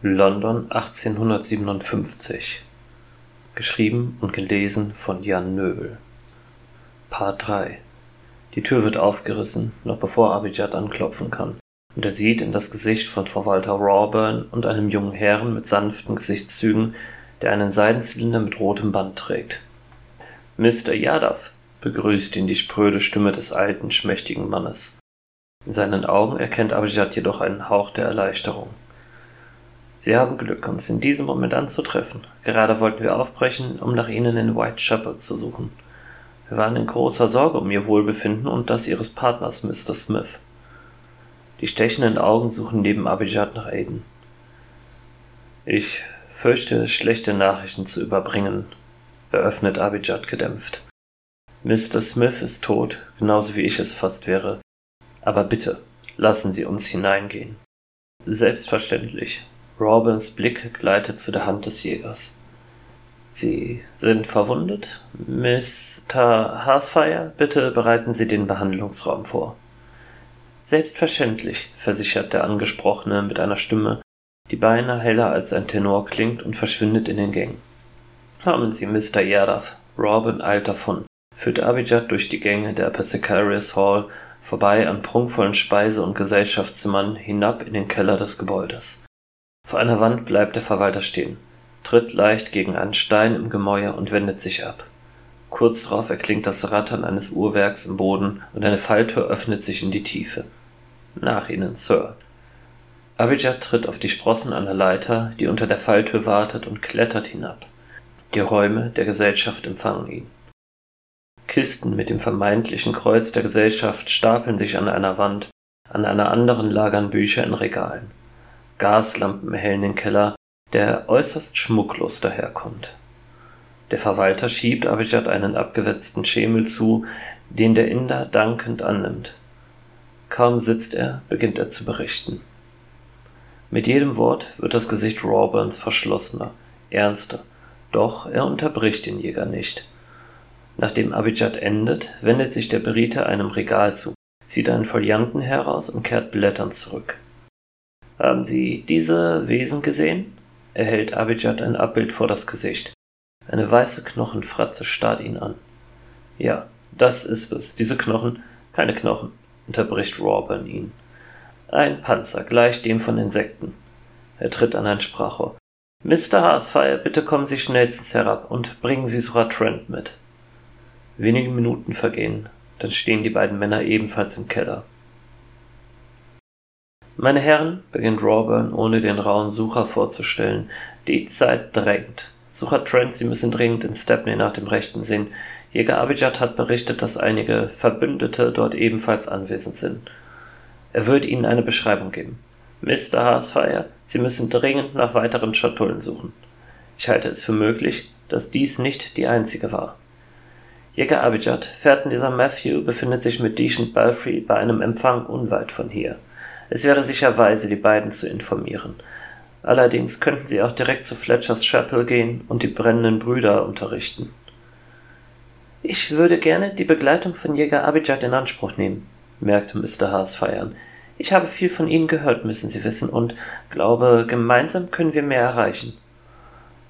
London 1857 Geschrieben und gelesen von Jan Nöbel Part 3 Die Tür wird aufgerissen, noch bevor Abijad anklopfen kann, und er sieht in das Gesicht von Verwalter Rawburn und einem jungen Herrn mit sanften Gesichtszügen, der einen Seidenzylinder mit rotem Band trägt. Mr. Yadav, begrüßt ihn die spröde Stimme des alten, schmächtigen Mannes. In seinen Augen erkennt Abijad jedoch einen Hauch der Erleichterung. Sie haben Glück, uns in diesem Moment anzutreffen. Gerade wollten wir aufbrechen, um nach Ihnen in Whitechapel zu suchen. Wir waren in großer Sorge um Ihr Wohlbefinden und das Ihres Partners, Mr. Smith. Die stechenden Augen suchen neben Abijad nach Aiden. Ich fürchte, schlechte Nachrichten zu überbringen, eröffnet Abijad gedämpft. Mr. Smith ist tot, genauso wie ich es fast wäre. Aber bitte, lassen Sie uns hineingehen. Selbstverständlich, Robins Blick gleitet zu der Hand des Jägers. Sie sind verwundet? Mr. Harsfire, bitte bereiten Sie den Behandlungsraum vor. Selbstverständlich, versichert der Angesprochene mit einer Stimme, die beinahe heller als ein Tenor klingt und verschwindet in den Gängen. Kommen Sie, Mr. Yadav. Robin eilt davon, führt Abijad durch die Gänge der Apothecarius Hall vorbei an prunkvollen Speise- und Gesellschaftszimmern hinab in den Keller des Gebäudes. Vor einer Wand bleibt der Verwalter stehen, tritt leicht gegen einen Stein im Gemäuer und wendet sich ab. Kurz darauf erklingt das Rattern eines Uhrwerks im Boden und eine Falltür öffnet sich in die Tiefe. Nach Ihnen, Sir. Abijah tritt auf die Sprossen einer Leiter, die unter der Falltür wartet, und klettert hinab. Die Räume der Gesellschaft empfangen ihn. Kisten mit dem vermeintlichen Kreuz der Gesellschaft stapeln sich an einer Wand, an einer anderen lagern Bücher in Regalen. Gaslampen erhellen den Keller, der äußerst schmucklos daherkommt. Der Verwalter schiebt Abijad einen abgewetzten Schemel zu, den der Inder dankend annimmt. Kaum sitzt er, beginnt er zu berichten. Mit jedem Wort wird das Gesicht Rawburns verschlossener, ernster, doch er unterbricht den Jäger nicht. Nachdem Abijad endet, wendet sich der Beriter einem Regal zu, zieht einen Folianten heraus und kehrt blätternd zurück. Haben Sie diese Wesen gesehen? Er hält Abijad ein Abbild vor das Gesicht. Eine weiße Knochenfratze starrt ihn an. Ja, das ist es. Diese Knochen, keine Knochen, unterbricht Rawburn ihn. Ein Panzer, gleich dem von Insekten. Er tritt an ein Sprachrohr. Mr. Haasfire, bitte kommen Sie schnellstens herab und bringen Sie Surah Trent mit. Wenige Minuten vergehen, dann stehen die beiden Männer ebenfalls im Keller. Meine Herren, beginnt Rawburn, ohne den rauen Sucher vorzustellen, die Zeit drängt. Sucher Trent, Sie müssen dringend in Stepney nach dem Rechten sehen. Jäger Abijad hat berichtet, dass einige Verbündete dort ebenfalls anwesend sind. Er wird Ihnen eine Beschreibung geben. Mr. Haasfire, Sie müssen dringend nach weiteren Schatullen suchen. Ich halte es für möglich, dass dies nicht die einzige war. Jäger Abijad, Fährtenleser Matthew befindet sich mit Decent Balfrey bei einem Empfang unweit von hier. Es wäre sicher weise, die beiden zu informieren. Allerdings könnten sie auch direkt zu Fletchers Chapel gehen und die brennenden Brüder unterrichten. Ich würde gerne die Begleitung von Jäger Abijad in Anspruch nehmen, merkte Mr. Haas feiern. Ich habe viel von Ihnen gehört, müssen Sie wissen, und glaube, gemeinsam können wir mehr erreichen.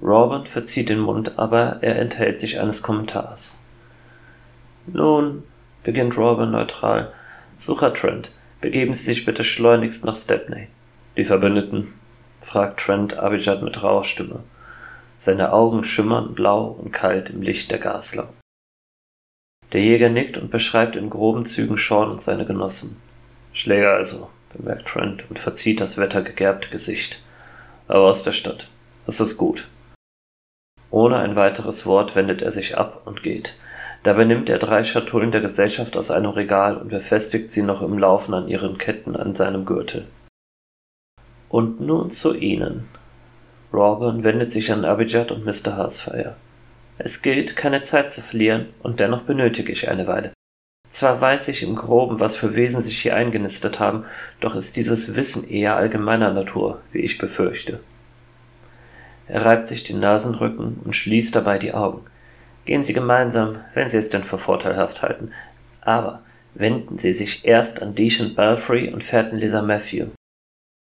Robert verzieht den Mund, aber er enthält sich eines Kommentars. Nun, beginnt Robert neutral, Sucher Trent, Begeben Sie sich bitte schleunigst nach Stepney. Die Verbündeten? fragt Trent Abijad mit rauer Stimme. Seine Augen schimmern blau und kalt im Licht der Gaslampe. Der Jäger nickt und beschreibt in groben Zügen Sean und seine Genossen. Schläger also, bemerkt Trent und verzieht das wettergegerbte Gesicht. Aber aus der Stadt. Das ist gut. Ohne ein weiteres Wort wendet er sich ab und geht, Dabei nimmt er drei Schatullen der Gesellschaft aus einem Regal und befestigt sie noch im Laufen an ihren Ketten an seinem Gürtel. Und nun zu Ihnen. Rawburn wendet sich an Abijad und Mr. Harsfire. Es gilt, keine Zeit zu verlieren, und dennoch benötige ich eine Weile. Zwar weiß ich im Groben, was für Wesen sich hier eingenistet haben, doch ist dieses Wissen eher allgemeiner Natur, wie ich befürchte. Er reibt sich den Nasenrücken und schließt dabei die Augen. Gehen Sie gemeinsam, wenn Sie es denn für vorteilhaft halten. Aber wenden Sie sich erst an Decent Belfry und Fährtenleser Matthew.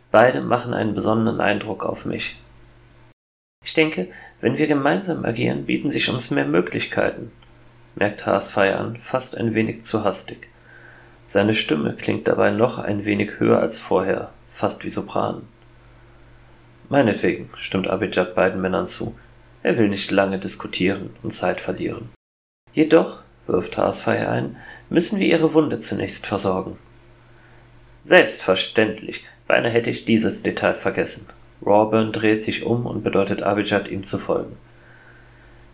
Beide machen einen besonderen Eindruck auf mich. Ich denke, wenn wir gemeinsam agieren, bieten sich uns mehr Möglichkeiten, merkt Haasfeier an, fast ein wenig zu hastig. Seine Stimme klingt dabei noch ein wenig höher als vorher, fast wie Sopran. Meinetwegen, stimmt Abijad beiden Männern zu. Er will nicht lange diskutieren und Zeit verlieren. Jedoch, wirft Haasfeier ein, müssen wir ihre Wunde zunächst versorgen. Selbstverständlich, beinahe hätte ich dieses Detail vergessen. Rawburn dreht sich um und bedeutet Abijad, ihm zu folgen.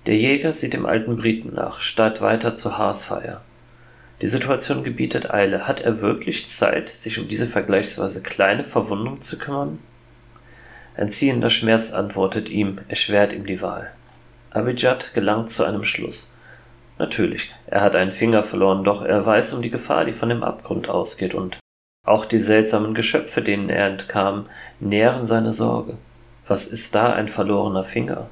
Der Jäger sieht dem alten Briten nach, starrt weiter zu Haasfeier. Die Situation gebietet Eile. Hat er wirklich Zeit, sich um diese vergleichsweise kleine Verwundung zu kümmern? Ein ziehender Schmerz antwortet ihm, erschwert ihm die Wahl. Abijad gelangt zu einem Schluss. Natürlich, er hat einen Finger verloren, doch er weiß um die Gefahr, die von dem Abgrund ausgeht, und auch die seltsamen Geschöpfe, denen er entkam, nähren seine Sorge. Was ist da ein verlorener Finger?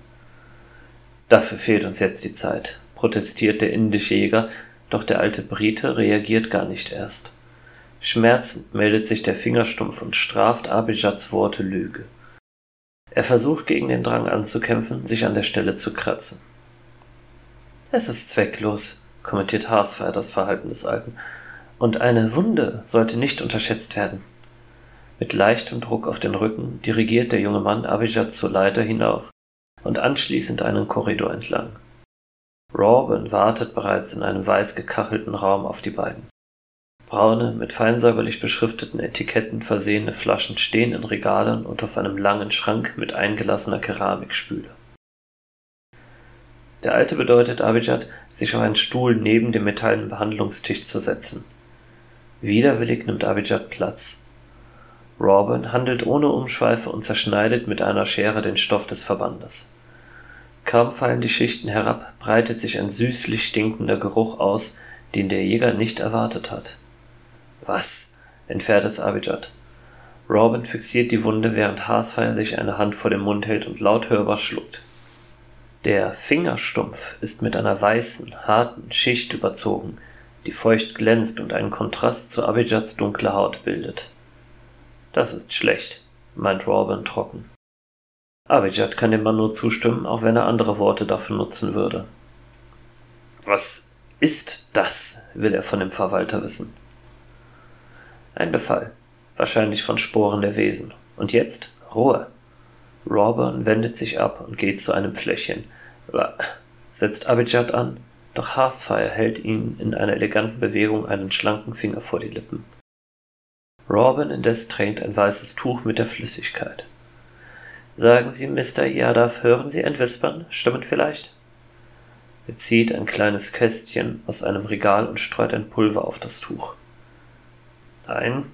Dafür fehlt uns jetzt die Zeit, protestiert der indische Jäger, doch der alte Brite reagiert gar nicht erst. Schmerzend meldet sich der Fingerstumpf und straft Abijads Worte Lüge. Er versucht gegen den Drang anzukämpfen, sich an der Stelle zu kratzen. Es ist zwecklos, kommentiert Haasfeier das Verhalten des Alten, und eine Wunde sollte nicht unterschätzt werden. Mit leichtem Druck auf den Rücken dirigiert der junge Mann Abijad zur Leiter hinauf und anschließend einen Korridor entlang. Rawburn wartet bereits in einem weiß gekachelten Raum auf die beiden. Braune, mit feinsäuberlich beschrifteten Etiketten versehene Flaschen stehen in Regalen und auf einem langen Schrank mit eingelassener Keramikspüle. Der Alte bedeutet Abijad, sich auf einen Stuhl neben dem metallenen Behandlungstisch zu setzen. Widerwillig nimmt Abijad Platz. Rawburn handelt ohne Umschweife und zerschneidet mit einer Schere den Stoff des Verbandes. Kaum fallen die Schichten herab, breitet sich ein süßlich stinkender Geruch aus, den der Jäger nicht erwartet hat. Was? entfährt es Abijad. Robin fixiert die Wunde, während Haasfeier sich eine Hand vor den Mund hält und laut hörbar schluckt. Der Fingerstumpf ist mit einer weißen, harten Schicht überzogen, die feucht glänzt und einen Kontrast zu Abijads dunkler Haut bildet. Das ist schlecht, meint Robin trocken. Abijad kann dem Mann nur zustimmen, auch wenn er andere Worte dafür nutzen würde. Was ist das? will er von dem Verwalter wissen. Ein Befall, wahrscheinlich von Sporen der Wesen. Und jetzt Ruhe. Rawburn wendet sich ab und geht zu einem Fläschchen, setzt Abijad an, doch Hearthfire hält ihm in einer eleganten Bewegung einen schlanken Finger vor die Lippen. Robin indes tränkt ein weißes Tuch mit der Flüssigkeit. Sagen Sie, Mr. Yadav, hören Sie ein Wispern? Stimmt vielleicht? Er zieht ein kleines Kästchen aus einem Regal und streut ein Pulver auf das Tuch. Nein,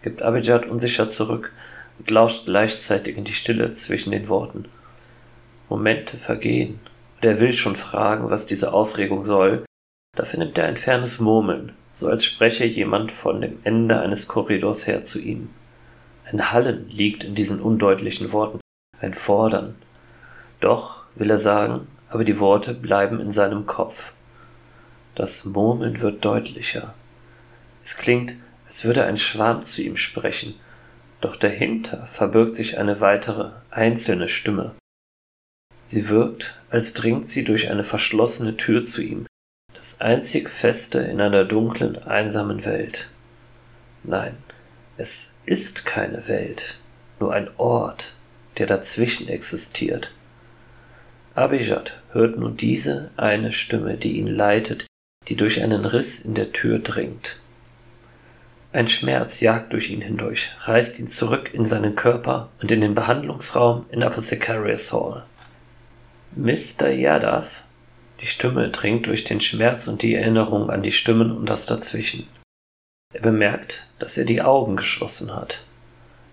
gibt Abijad unsicher zurück und lauscht gleichzeitig in die Stille zwischen den Worten. Momente vergehen, und er will schon fragen, was diese Aufregung soll, da vernimmt er ein fernes Murmeln, so als spreche jemand von dem Ende eines Korridors her zu ihm. Ein Hallen liegt in diesen undeutlichen Worten, ein Fordern. Doch, will er sagen, aber die Worte bleiben in seinem Kopf. Das Murmeln wird deutlicher. Es klingt, als würde ein Schwarm zu ihm sprechen, doch dahinter verbirgt sich eine weitere, einzelne Stimme. Sie wirkt, als dringt sie durch eine verschlossene Tür zu ihm, das einzig Feste in einer dunklen, einsamen Welt. Nein, es ist keine Welt, nur ein Ort, der dazwischen existiert. Abijad hört nun diese eine Stimme, die ihn leitet, die durch einen Riss in der Tür dringt. Ein Schmerz jagt durch ihn hindurch, reißt ihn zurück in seinen Körper und in den Behandlungsraum in Apothecarius Hall. Mr. Yadav, die Stimme dringt durch den Schmerz und die Erinnerung an die Stimmen und das Dazwischen. Er bemerkt, dass er die Augen geschlossen hat.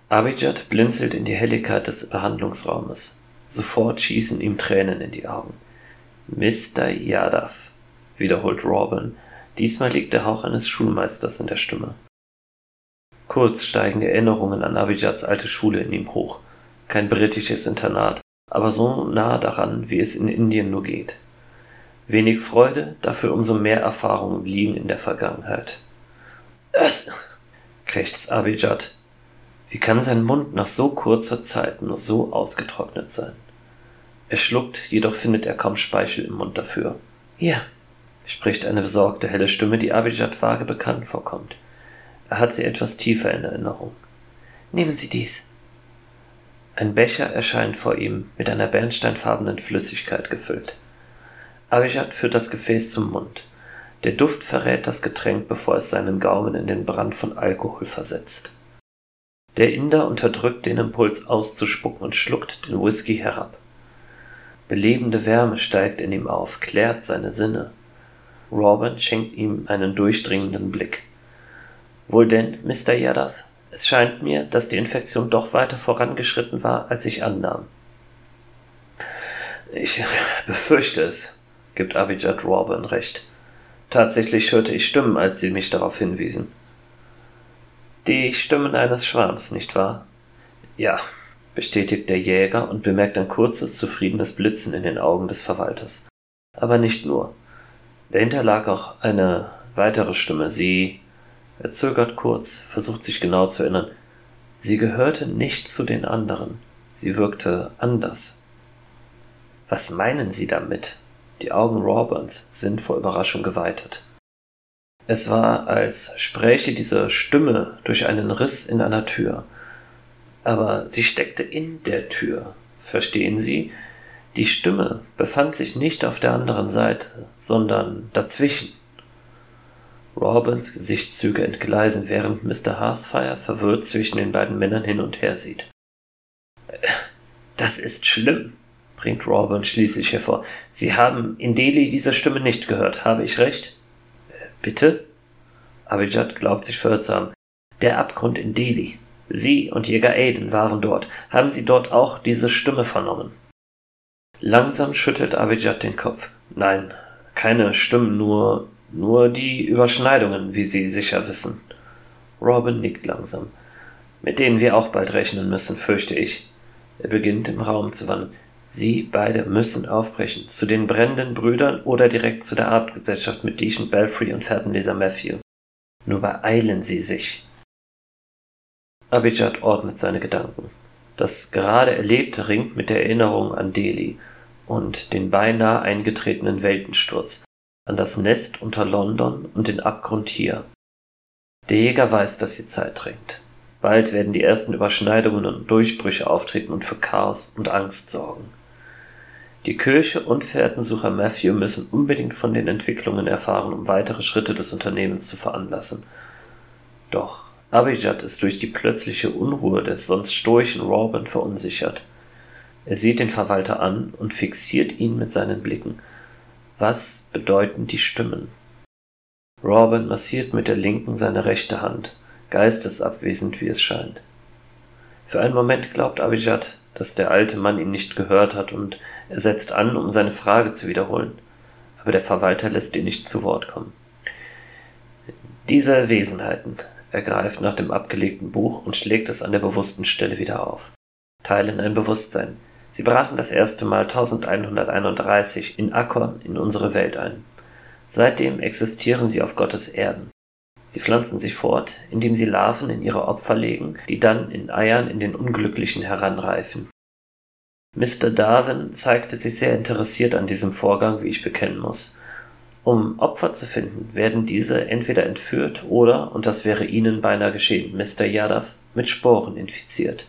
Abijad blinzelt in die Helligkeit des Behandlungsraumes. Sofort schießen ihm Tränen in die Augen. Mr. Yadav, wiederholt Robin. Diesmal liegt der Hauch eines Schulmeisters in der Stimme. Kurz steigen Erinnerungen an Abijads alte Schule in ihm hoch. Kein britisches Internat, aber so nah daran, wie es in Indien nur geht. Wenig Freude, dafür umso mehr Erfahrungen liegen in der Vergangenheit. Es, krächzt Abijad. Wie kann sein Mund nach so kurzer Zeit nur so ausgetrocknet sein? Er schluckt, jedoch findet er kaum Speichel im Mund dafür. Ja, spricht eine besorgte, helle Stimme, die Abijad vage bekannt vorkommt. Er hat sie etwas tiefer in Erinnerung. Nehmen Sie dies. Ein Becher erscheint vor ihm, mit einer bernsteinfarbenen Flüssigkeit gefüllt. Abijad führt das Gefäß zum Mund. Der Duft verrät das Getränk, bevor es seinen Gaumen in den Brand von Alkohol versetzt. Der Inder unterdrückt den Impuls auszuspucken und schluckt den Whisky herab. Belebende Wärme steigt in ihm auf, klärt seine Sinne. Robin schenkt ihm einen durchdringenden Blick. Wohl denn, Mr. Yadav, es scheint mir, dass die Infektion doch weiter vorangeschritten war, als ich annahm. Ich befürchte es, gibt Abijad Robin recht. Tatsächlich hörte ich Stimmen, als sie mich darauf hinwiesen. Die Stimmen eines Schwarms, nicht wahr? Ja, bestätigt der Jäger und bemerkt ein kurzes, zufriedenes Blitzen in den Augen des Verwalters. Aber nicht nur. Dahinter lag auch eine weitere Stimme. Sie. Er zögert kurz, versucht sich genau zu erinnern. Sie gehörte nicht zu den anderen. Sie wirkte anders. Was meinen Sie damit? Die Augen Roberts sind vor Überraschung geweitet. Es war, als spräche diese Stimme durch einen Riss in einer Tür. Aber sie steckte in der Tür. Verstehen Sie? Die Stimme befand sich nicht auf der anderen Seite, sondern dazwischen. Robins Gesichtszüge entgleisen, während Mr. Harsfire verwirrt zwischen den beiden Männern hin und her sieht. Das ist schlimm, bringt Robin schließlich hervor. Sie haben in Delhi diese Stimme nicht gehört, habe ich recht? Bitte? Abijad glaubt sich verhört zu haben. Der Abgrund in Delhi. Sie und Jäger Aiden waren dort. Haben Sie dort auch diese Stimme vernommen? Langsam schüttelt Abijad den Kopf. Nein, keine Stimmen, nur, nur die Überschneidungen, wie Sie sicher wissen. Robin nickt langsam. Mit denen wir auch bald rechnen müssen, fürchte ich. Er beginnt im Raum zu wandern. Sie beide müssen aufbrechen, zu den brennenden Brüdern oder direkt zu der Abendgesellschaft mit Deacon Belfry und Fährtenleser Matthew. Nur beeilen Sie sich. Abijad ordnet seine Gedanken. Das gerade Erlebte ringt mit der Erinnerung an Delhi und den beinahe eingetretenen Weltensturz, an das Nest unter London und den Abgrund hier. Der Jäger weiß, dass die Zeit drängt. Bald werden die ersten Überschneidungen und Durchbrüche auftreten und für Chaos und Angst sorgen. Die Kirche und Fährtensucher Matthew müssen unbedingt von den Entwicklungen erfahren, um weitere Schritte des Unternehmens zu veranlassen. Doch Abijad ist durch die plötzliche Unruhe des sonst stoischen Robin verunsichert. Er sieht den Verwalter an und fixiert ihn mit seinen Blicken. Was bedeuten die Stimmen? Robin massiert mit der linken seine rechte Hand, geistesabwesend wie es scheint. Für einen Moment glaubt Abijad, dass der alte Mann ihn nicht gehört hat und er setzt an, um seine Frage zu wiederholen. Aber der Verwalter lässt ihn nicht zu Wort kommen. Diese Wesenheiten, er greift nach dem abgelegten Buch und schlägt es an der bewussten Stelle wieder auf, teilen ein Bewusstsein. Sie brachen das erste Mal 1131 in Akkon in unsere Welt ein. Seitdem existieren sie auf Gottes Erden. Sie pflanzen sich fort, indem sie Larven in ihre Opfer legen, die dann in Eiern in den Unglücklichen heranreifen. Mr. Darwin zeigte sich sehr interessiert an diesem Vorgang, wie ich bekennen muss. Um Opfer zu finden, werden diese entweder entführt oder, und das wäre Ihnen beinahe geschehen, Mr. Yadav, mit Sporen infiziert.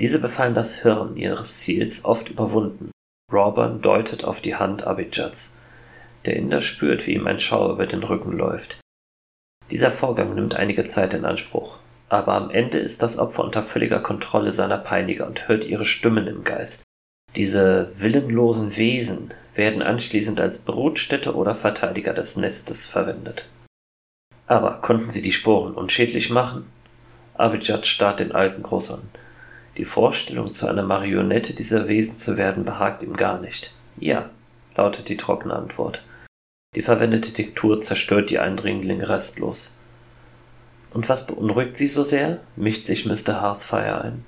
Diese befallen das Hirn ihres Ziels oft überwunden. Robin deutet auf die Hand Abijads. Der Inder spürt, wie ihm ein Schauer über den Rücken läuft. Dieser Vorgang nimmt einige Zeit in Anspruch, aber am Ende ist das Opfer unter völliger Kontrolle seiner Peiniger und hört ihre Stimmen im Geist. Diese willenlosen Wesen werden anschließend als Brutstätte oder Verteidiger des Nestes verwendet. Aber konnten sie die Sporen unschädlich machen? Abijad starrt den Alten groß an. Die Vorstellung, zu einer Marionette dieser Wesen zu werden, behagt ihm gar nicht. Ja, lautet die trockene Antwort. Die verwendete Diktur zerstört die Eindringlinge restlos. Und was beunruhigt sie so sehr? mischt sich Mr. Hearthfire ein.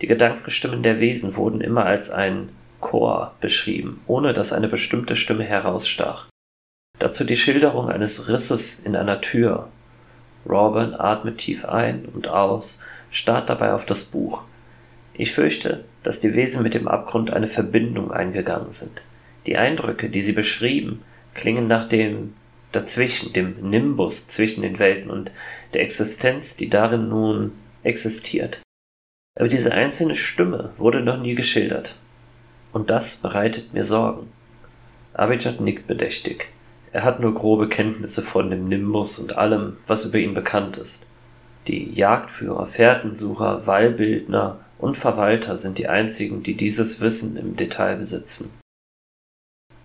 Die Gedankenstimmen der Wesen wurden immer als ein Chor beschrieben, ohne dass eine bestimmte Stimme herausstach. Dazu die Schilderung eines Risses in einer Tür Rawburn atmet tief ein und aus, starrt dabei auf das Buch. Ich fürchte, dass die Wesen mit dem Abgrund eine Verbindung eingegangen sind. Die Eindrücke, die sie beschrieben, klingen nach dem dazwischen, dem Nimbus zwischen den Welten und der Existenz, die darin nun existiert. Aber diese einzelne Stimme wurde noch nie geschildert. Und das bereitet mir Sorgen. Abijad nickt bedächtig. Er hat nur grobe Kenntnisse von dem Nimbus und allem, was über ihn bekannt ist. Die Jagdführer, Fährtensucher, Wallbildner und Verwalter sind die einzigen, die dieses Wissen im Detail besitzen.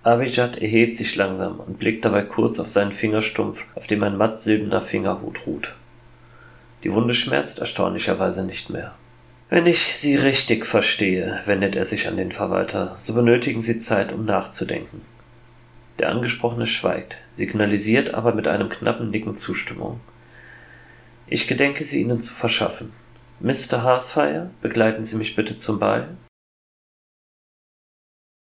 Abijad erhebt sich langsam und blickt dabei kurz auf seinen Fingerstumpf, auf dem ein matt silberner Fingerhut ruht. Die Wunde schmerzt erstaunlicherweise nicht mehr. Wenn ich Sie richtig verstehe, wendet er sich an den Verwalter, so benötigen Sie Zeit, um nachzudenken. Der Angesprochene schweigt, signalisiert aber mit einem knappen Nicken Zustimmung. Ich gedenke sie Ihnen zu verschaffen. Mr. Harsfire, begleiten Sie mich bitte zum Ball.